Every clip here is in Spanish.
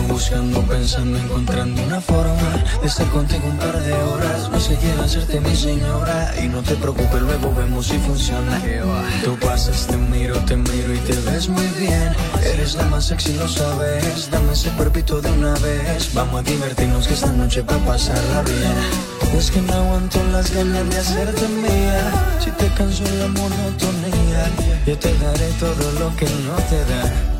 ando buscando, pensando, encontrando una forma de estar contigo un par de horas. No sé quién hacerte mi señora y no te preocupes, luego vemos si funciona. Tú pasas, te miro, te miro y te ves muy bien. Eres la más sexy, lo sabes. Dame ese cuerpito de una vez. Vamos a divertirnos que esta noche va a pasarla bien. Es que no aguanto las ganas de hacerte mía. Si te canso la monotonía, yo te daré todo lo que no te da.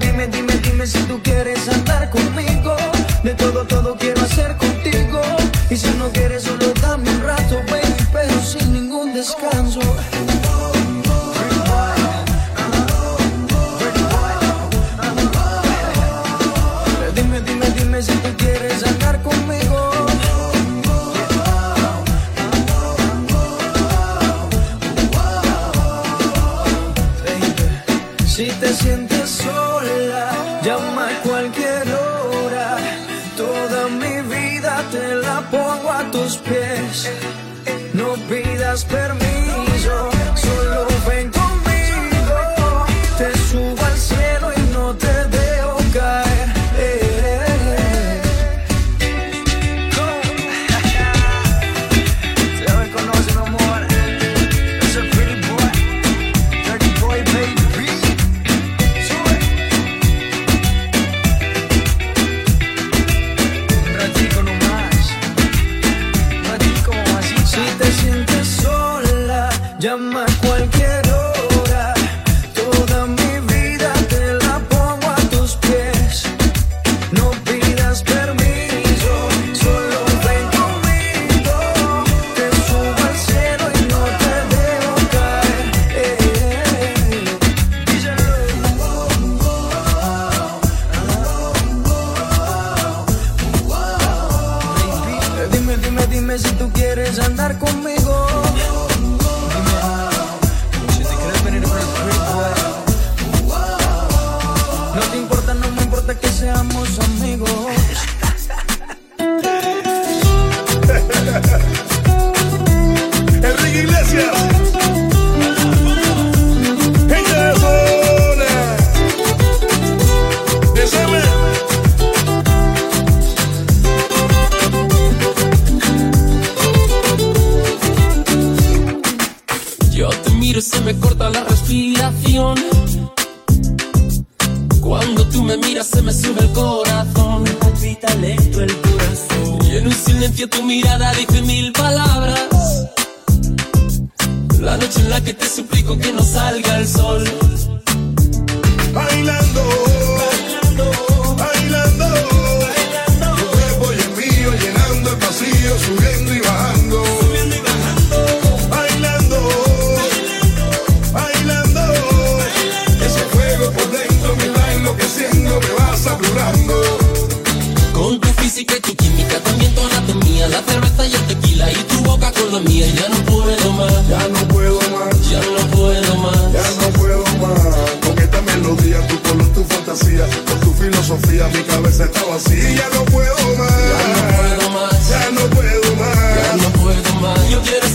Dime, dime, dime si tú quieres andar conmigo. De todo, todo quiero hacer contigo. Y si no quieres, solo dame un rato, baby, pero sin ningún descanso. Y se me corta la respiración. Cuando tú me miras se me sube el corazón. Me palpita lento el corazón. Y en un silencio tu mirada dice mil palabras. La noche en la que te suplico que no salga el sol. Bailando. Bailando. Tu cuerpo y el mío llenando el pasillo, subiendo la cerveza y el tequila y tu boca con la mía. Ya no puedo más, Ya no puedo más. ya no puedo más. Ya no puedo más con esta melodía, tu color, tu fantasía, con tu filosofía, mi cabeza está vacía. Ya no puedo más. Ya no puedo más. Ya no puedo más. Ya no puedo más. Yo quiero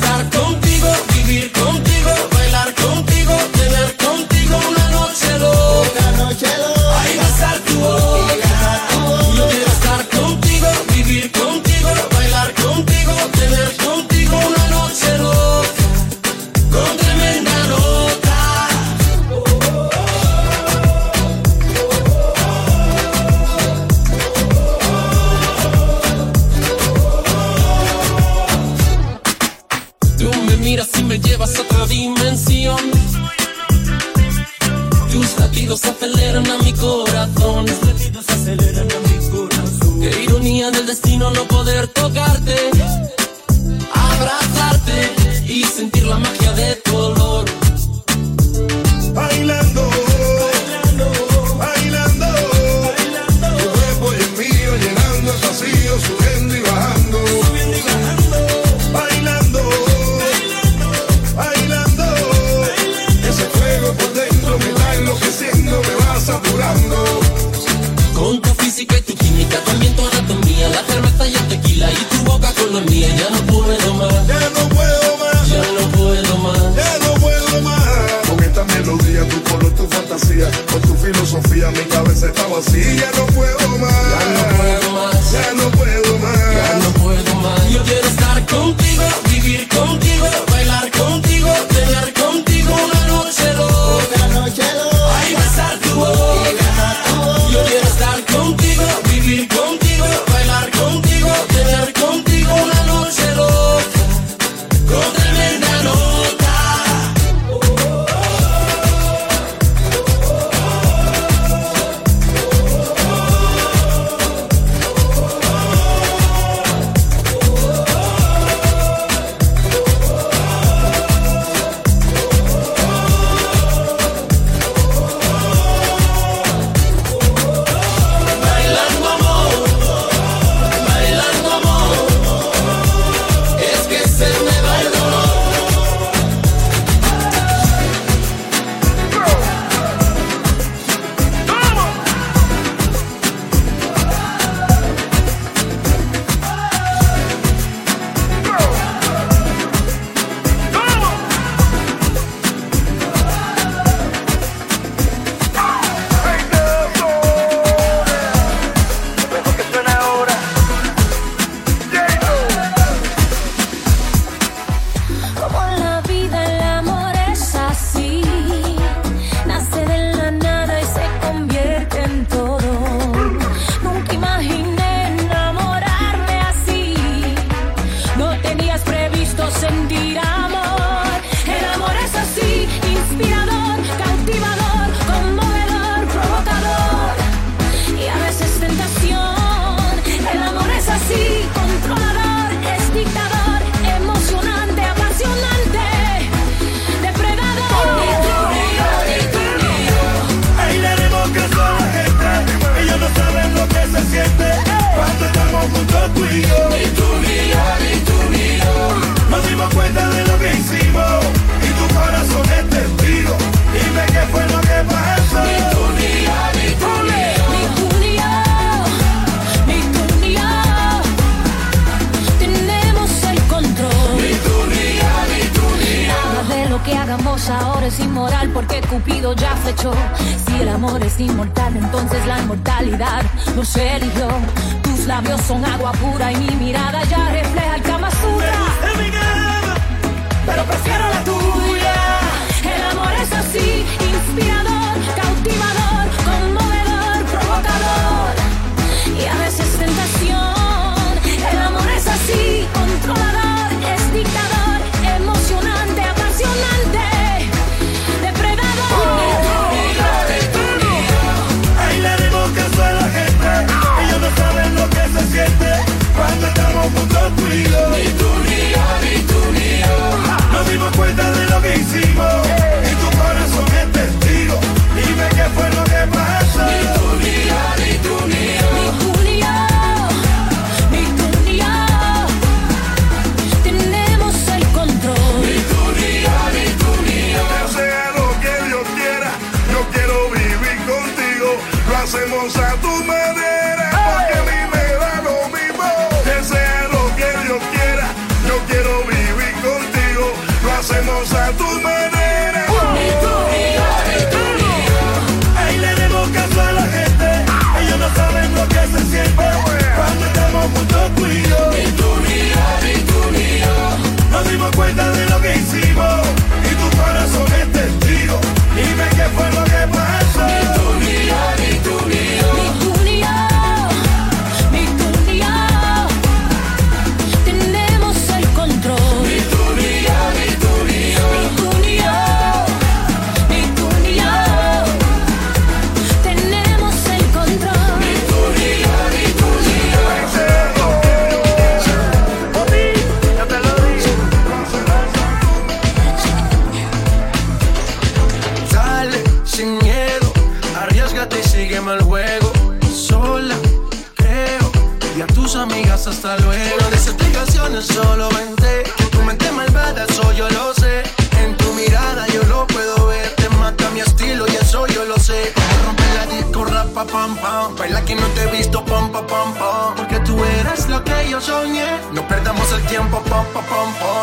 No perdamos el tiempo, pom, pom, pom.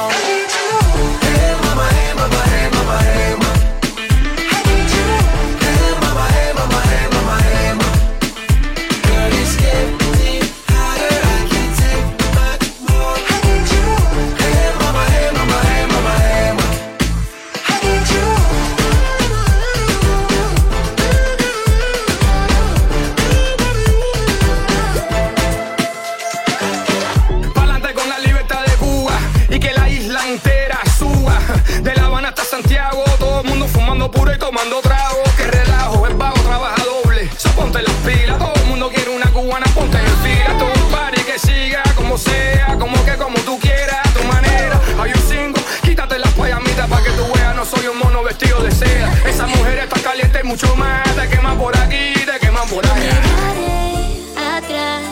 tomando trago, que relajo, es vago, trabaja doble. So ponte las pilas, todo el mundo quiere una cubana, ponte en fila. Todo un party que siga, como sea, como que como tú quieras, a tu manera. Hay un single, quítate las payamitas para que tú veas, no soy un mono vestido de seda. Esa mujer está caliente mucho más, te queman por aquí, te queman por allá. Miraré atrás,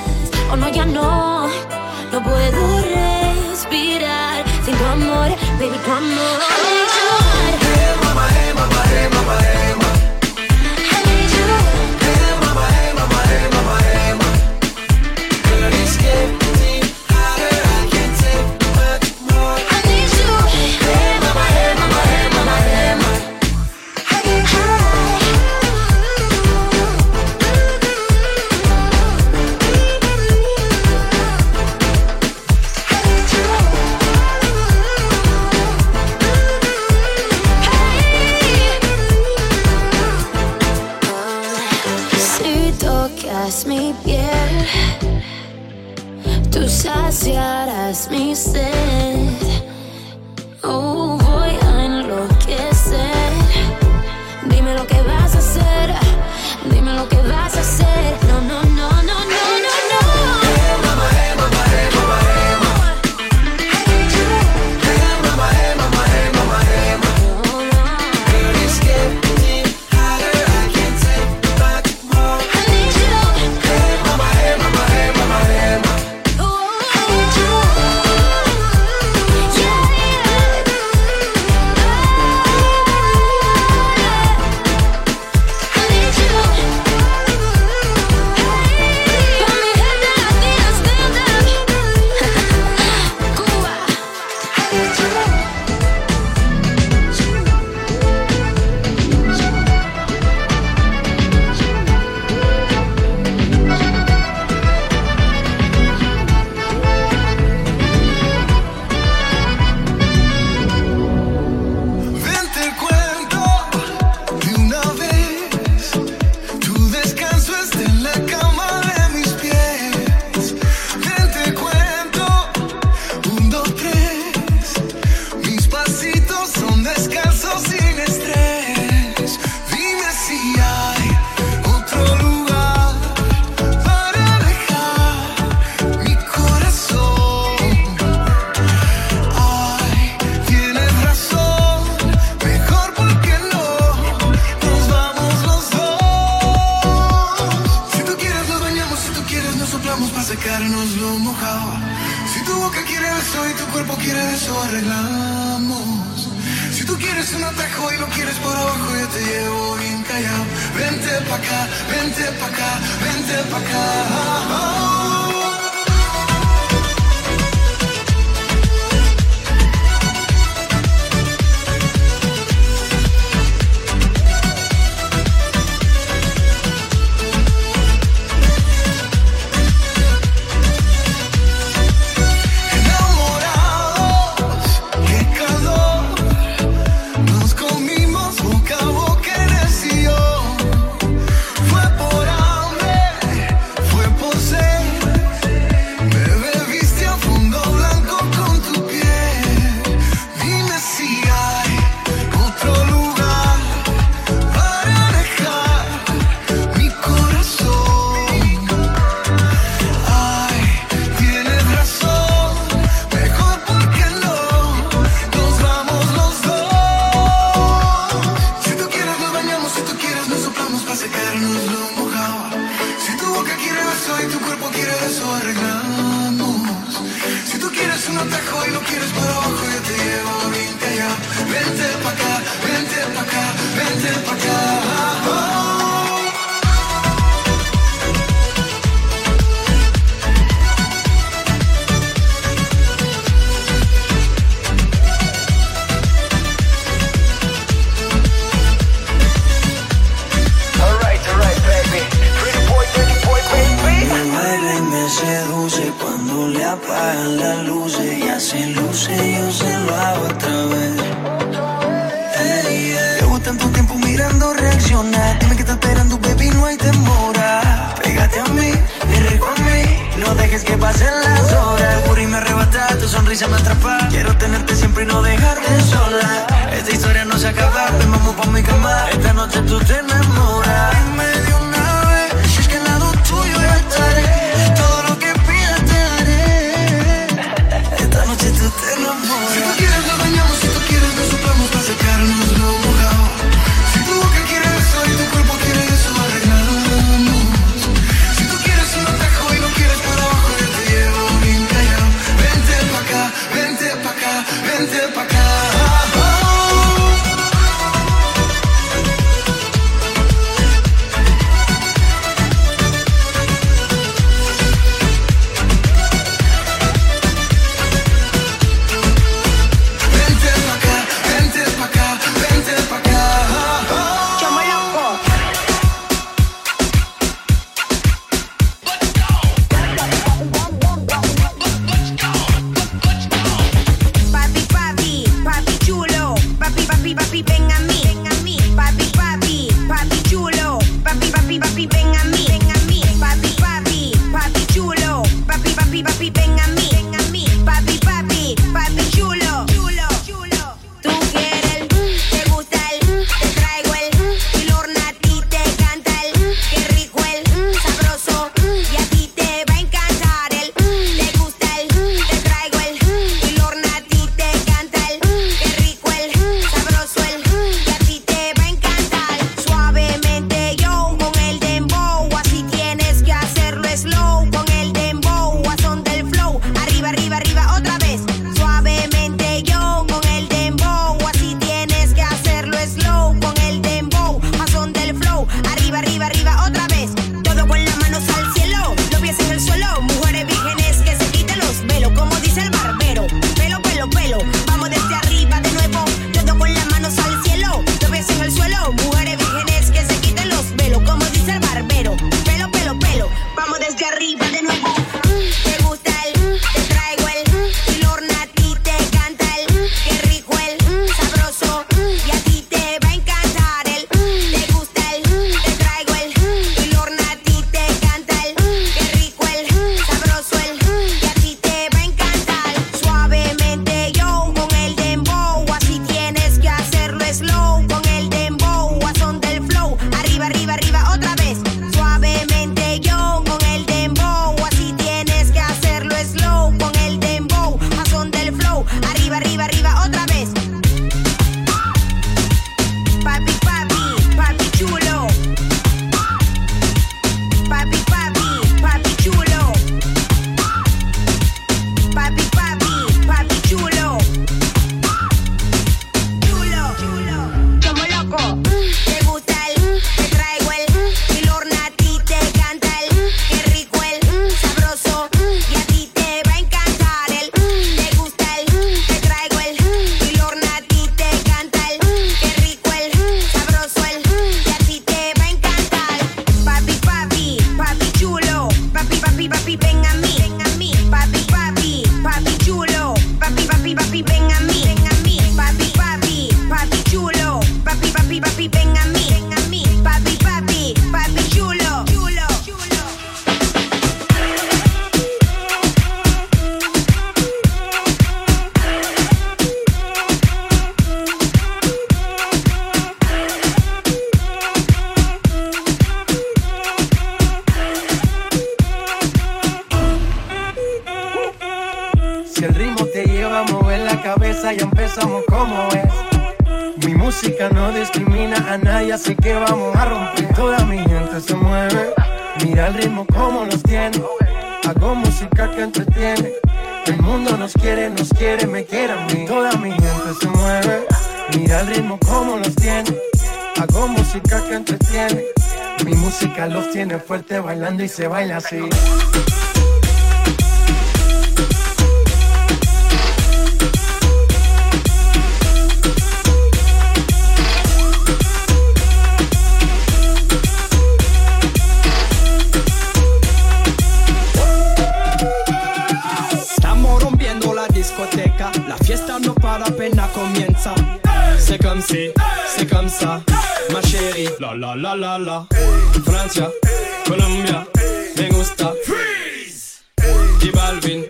o no, ya no, no puedo respirar sin tu amor, baby, tu amor. Se baila así. La discoteca, la fiesta no para apenas comienza. C'est comme si, c'est ma chérie. La la la la la. Francia, Colombia, me gusta. Freeze. Y Balvin,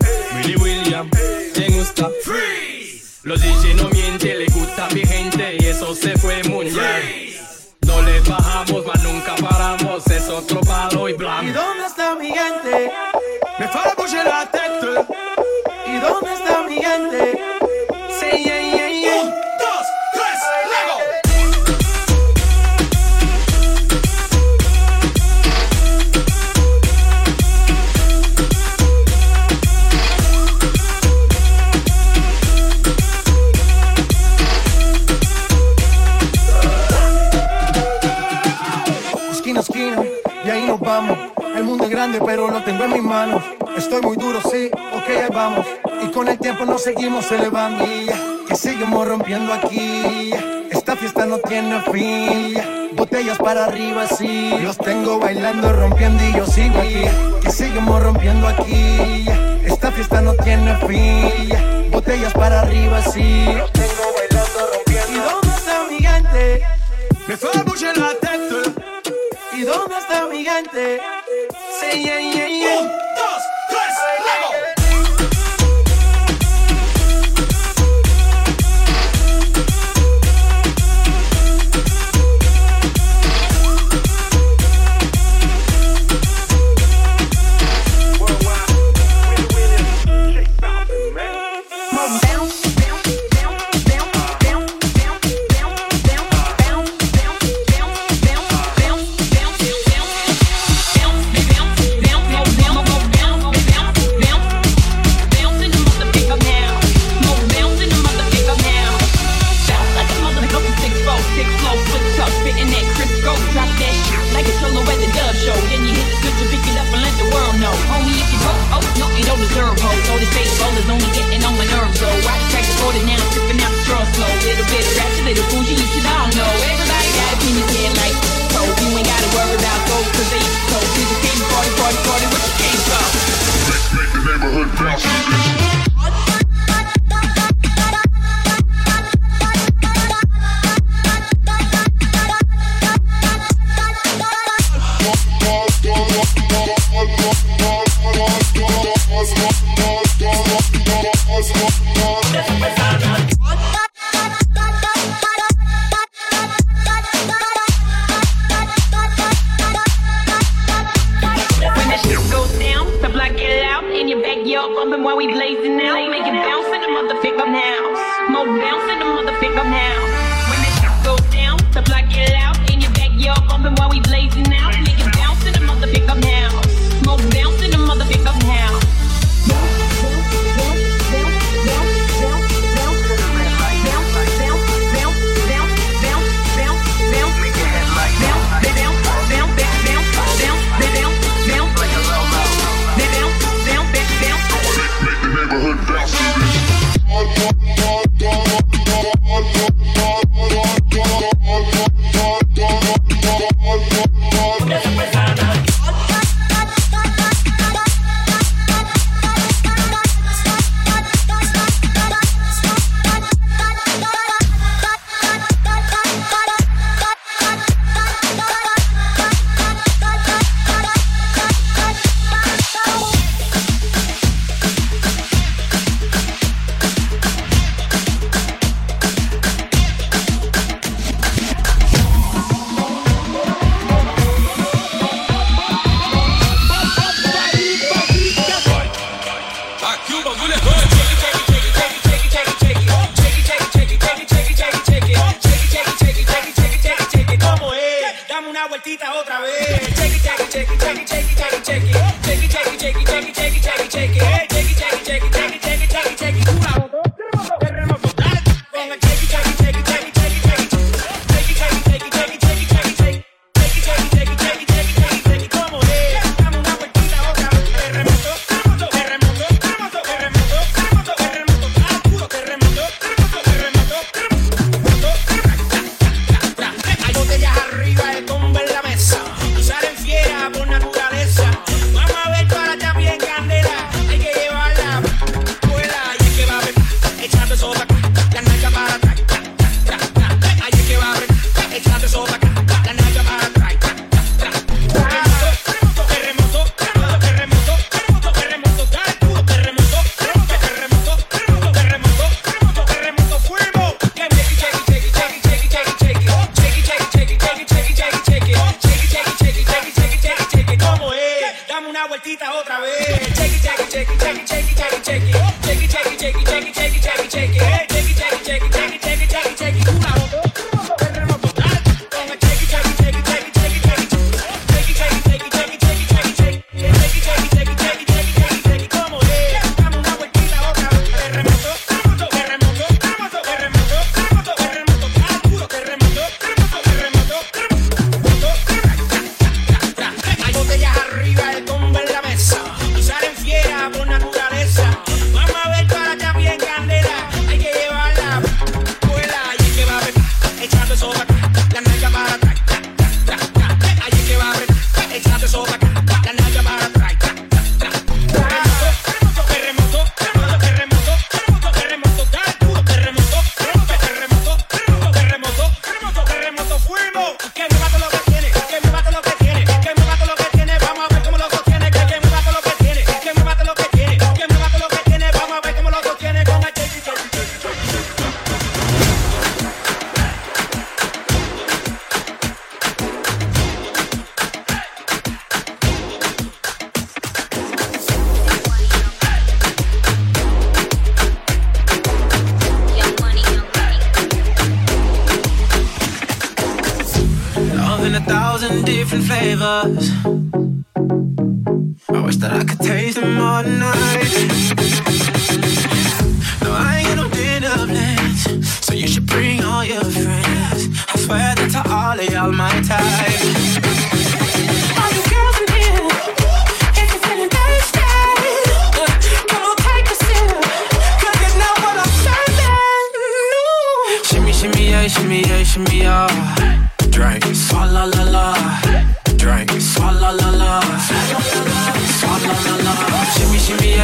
manos. Estoy muy duro, sí, ok, ahí vamos. Y con el tiempo nos seguimos elevando. Que seguimos rompiendo aquí. Esta fiesta no tiene fin. Botellas para arriba, sí. Los tengo bailando, rompiendo y yo sigo aquí. Que seguimos rompiendo aquí. Esta fiesta no tiene fin. Botellas para arriba, sí. Los tengo bailando, rompiendo. ¿Y dónde está mi gente? Me fais bouger la tête. ¿Y dónde está mi gente? Sí, yeah, yeah, yeah.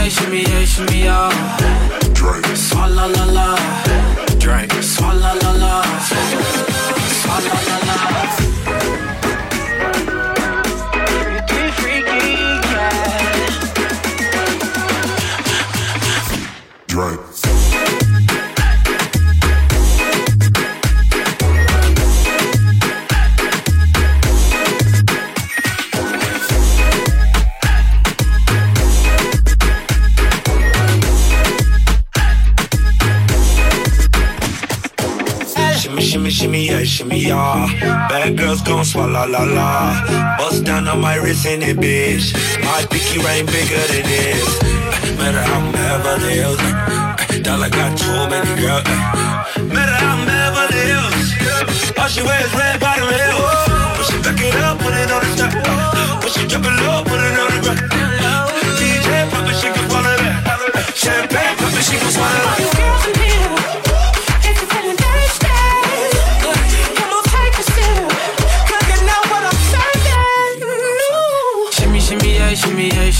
yeah, shimmy yeah, shimmy yeah. Drink. Swalla la la. Drink. Swalla la la. Swalla la la. Bust down on my wrist in it, bitch. My pinky ring bigger than this. Matter how Beverly Hills. Dollar got too many girls. Matter how Beverly Hills. All she wears red bottom heels. Push it back it up, put it on the top. Push it drop it low, put it on the ground. DJ pop it, she can swallow that. Champagne pop it, she can swallow that.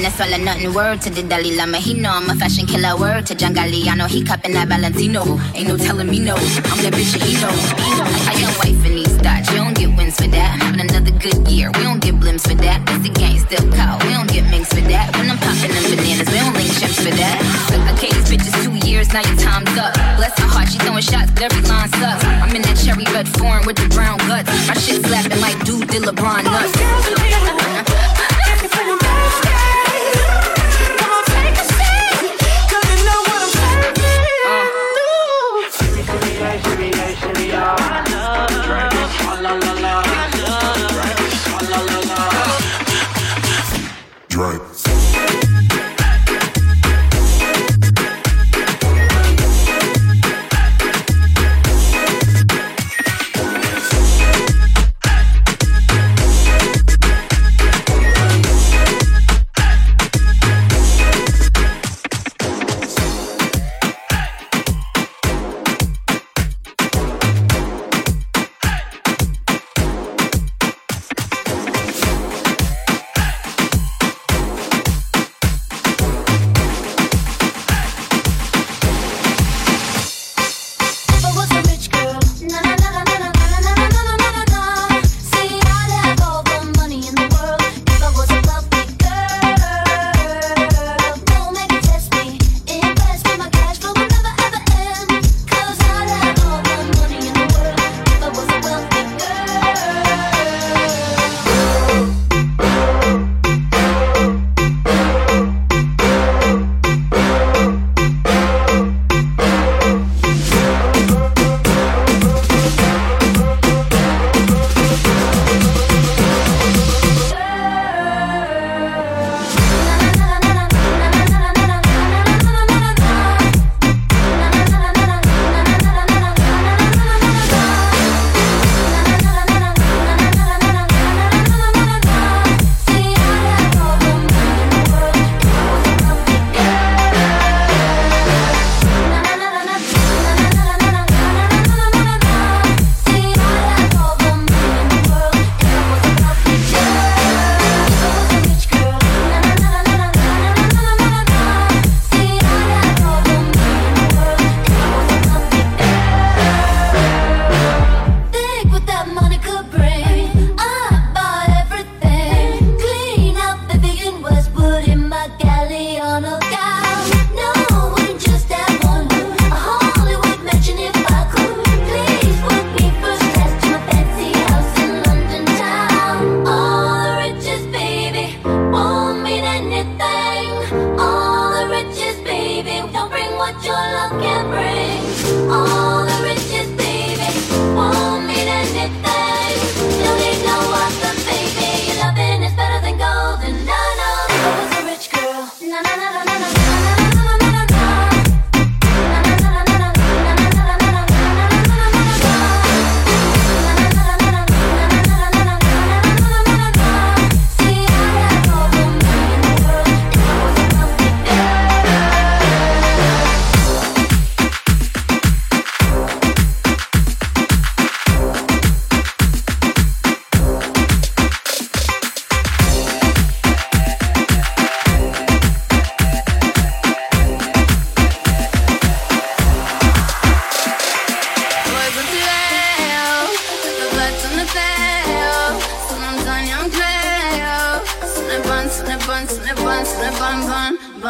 Nothing. Word to the Dalai Lama, he know I'm a fashion killer. Word to John Galliano, he cupping that Valentino. Ain't no telling me no. I'm that bitch and he know. I got wife in these thoughts, you don't get wins for that. Having another good year, we don't get blimps for that. That's the gang still call, we don't get minks for that. When I'm popping them bananas, we don't link chimps for that. Okay, these bitches two years, now your time's up. Bless her heart, she throwing shots, but every line sucks. I'm in that cherry red form with the brown guts. My shit slapping like dude did LeBron nuts.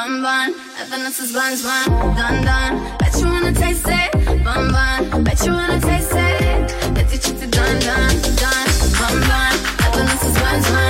Bun, bun, is buns, bun, done, done. Bet you wanna taste it, bun, bun. Bet you wanna taste it. Bet you treat it done, done, done, bun, bun. Is buns, bun,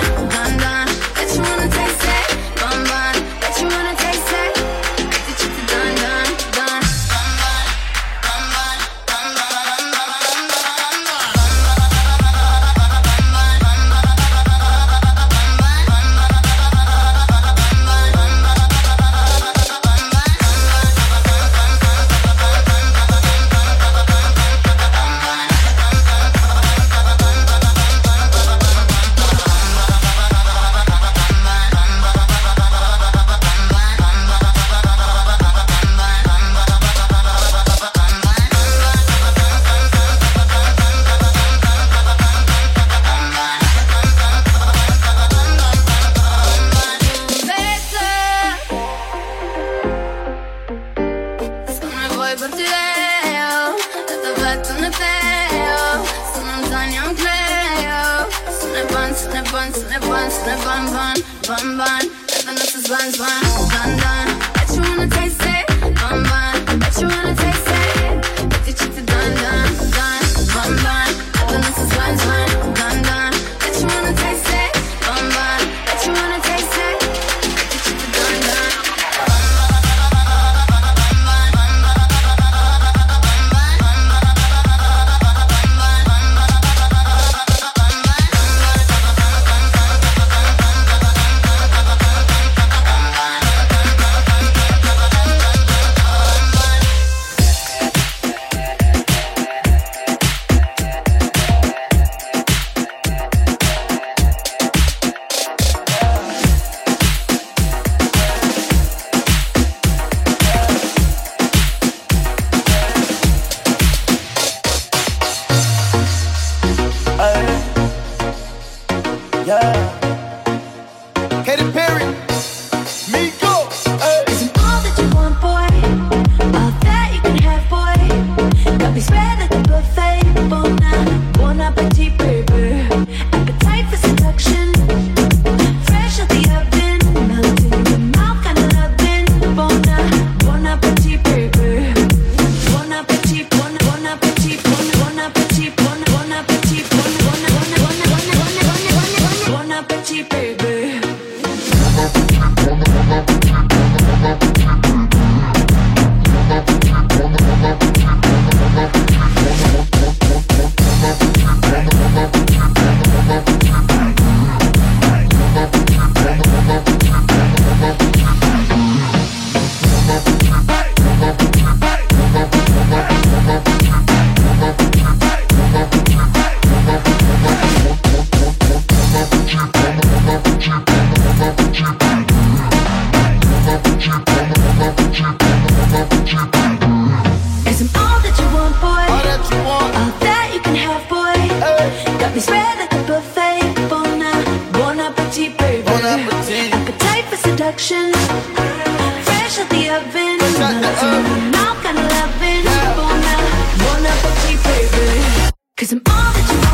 Cause I'm all that you want.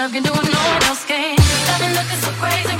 love can do no one else can. I've been looking so crazy.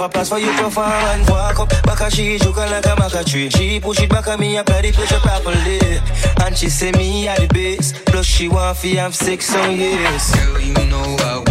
have a place for you to farm and walk up. Back at she joking like a maca tree. She push it back at me, apply the pressure properly. And she say me at the base. Plus she want fi have sex on years. Girl, you know I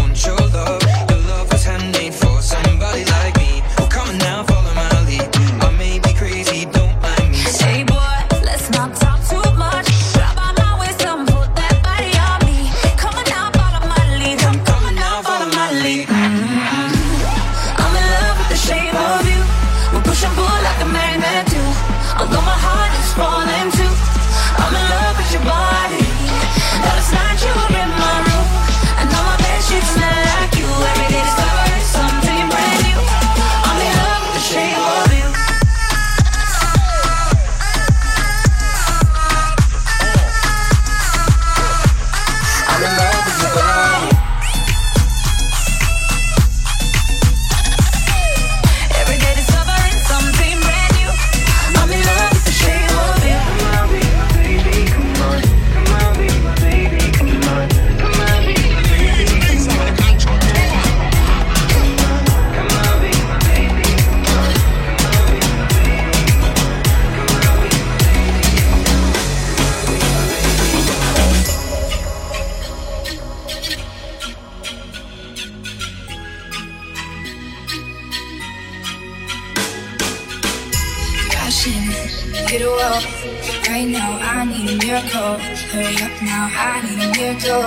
Hurry up now, I need a miracle.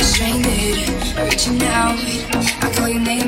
Stranded, reaching out. I call your name,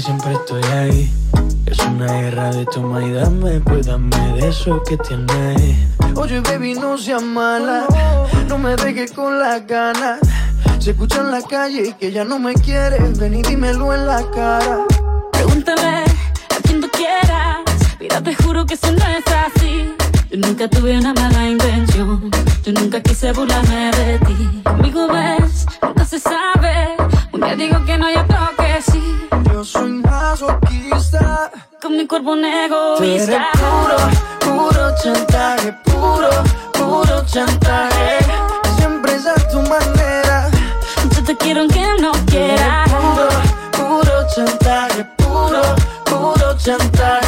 siempre estoy ahí Es una guerra de toma y dame Pues dame de eso que tienes Oye, baby, no seas mala. No me dejes con las ganas. Se escucha en la calle que ya no me quieres. Ven y dímelo en la cara. Pregúntale a quien tú quieras. Mira, te juro que eso no es así. Yo nunca tuve una mala intención. Yo nunca quise burlarme de ti. Conmigo ves, nunca se sabe. Día digo que no, y otro que sí. Yo soy masoquista. Con mi cuerpo un Tú eres egoísta. puro, puro chantaje, puro, puro chantaje. Siempre es a tu manera. Yo te quiero aunque no quieras. Puro, puro chantaje, puro, puro chantaje.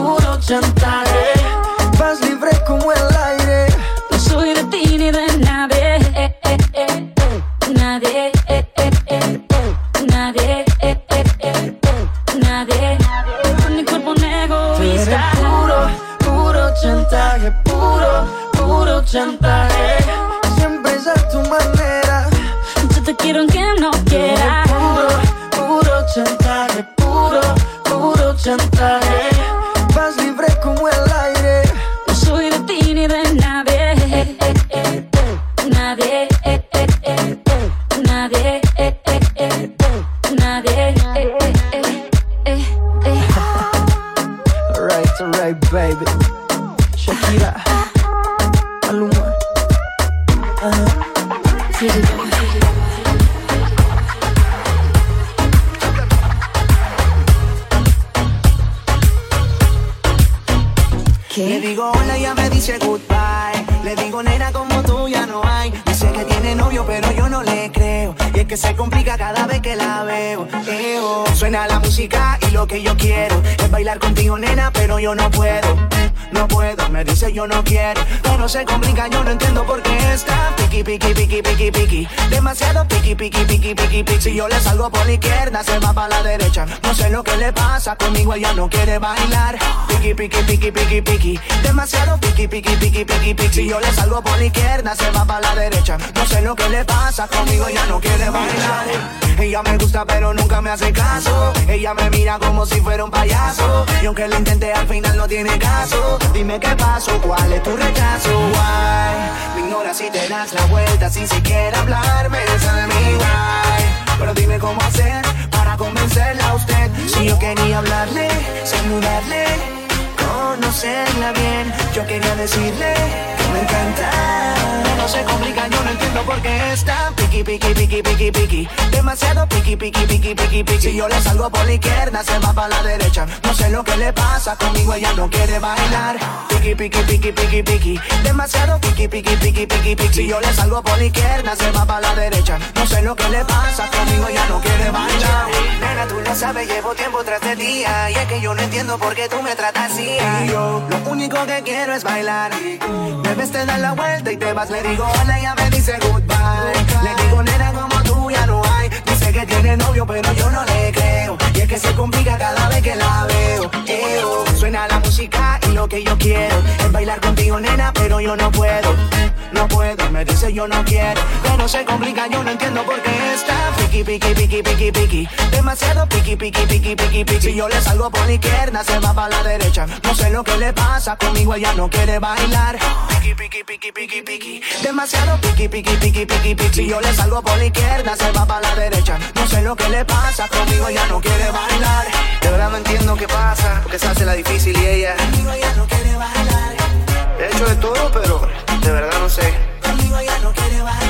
puro chantaje. Vas libre Salgo por la izquierda, se va para la derecha. No sé lo que le pasa conmigo, ella no quiere bailar. Piqui, piqui, piqui, piqui, piqui. Demasiado piqui, piqui, piqui, piqui, piqui. Si yo le salgo por la izquierda, se va para la derecha. No sé lo que le pasa conmigo, ella no quiere bailar. Ella me gusta, pero nunca me hace caso. Ella me mira como si fuera un payaso. Y aunque lo intenté, al final no tiene caso. Dime qué pasó, cuál es tu rechazo. Why? Me ignoras si te das la vuelta sin siquiera hablarme. Esa de mi why. Pero dime cómo hacer para convencerla a usted. Si yo quería hablarle, saludarle, conocerla bien. Yo quería decirle que me encanta. No se complica, yo no entiendo por qué está piqui, piqui, piqui, piqui, piqui. Demasiado piqui, piqui, piqui, piqui, piqui. Si yo le salgo por la izquierda, se va para la derecha. No sé lo que le pasa conmigo, ella no quiere bailar. Piqui, piqui, piqui, piqui, piqui. Demasiado piqui, piqui, piqui, piqui, piqui. Si yo le salgo por la izquierda, se va para la derecha. No sé lo que le pasa conmigo, ella no quiere bailar. Nena, tú lo sabes, llevo tiempo tras de día. Y es que yo no entiendo por qué tú me tratas así. Lo único que quiero es bailar. Debes te dar la vuelta y te vas. Le digo hola, ella me dice goodbye. Le digo que tiene novio, pero yo no le creo. Y es que se complica cada vez que la veo. Eo. Suena la música y lo que yo quiero es bailar contigo, nena, pero yo no puedo. No puedo, me dice yo no quiero. Pero se complica, yo no entiendo por qué está piqui, piqui, piqui, piqui, piqui. Demasiado piqui, piqui, piqui, piqui, piqui. Si yo le salgo por la izquierda, se va para la derecha. No sé lo que le pasa conmigo, ella no quiere bailar. Piqui, piqui, piqui, piqui, piqui. Demasiado piqui, piqui, piqui, piqui, piqui. Si yo le salgo por la izquierda, se va para la derecha. No sé lo que le pasa conmigo, ella no quiere bailar. De verdad no entiendo qué pasa, porque se hace la difícil y ella. Conmigo ella no quiere bailar. He hecho de todo, pero de verdad no sé. Conmigo ella no quiere bailar.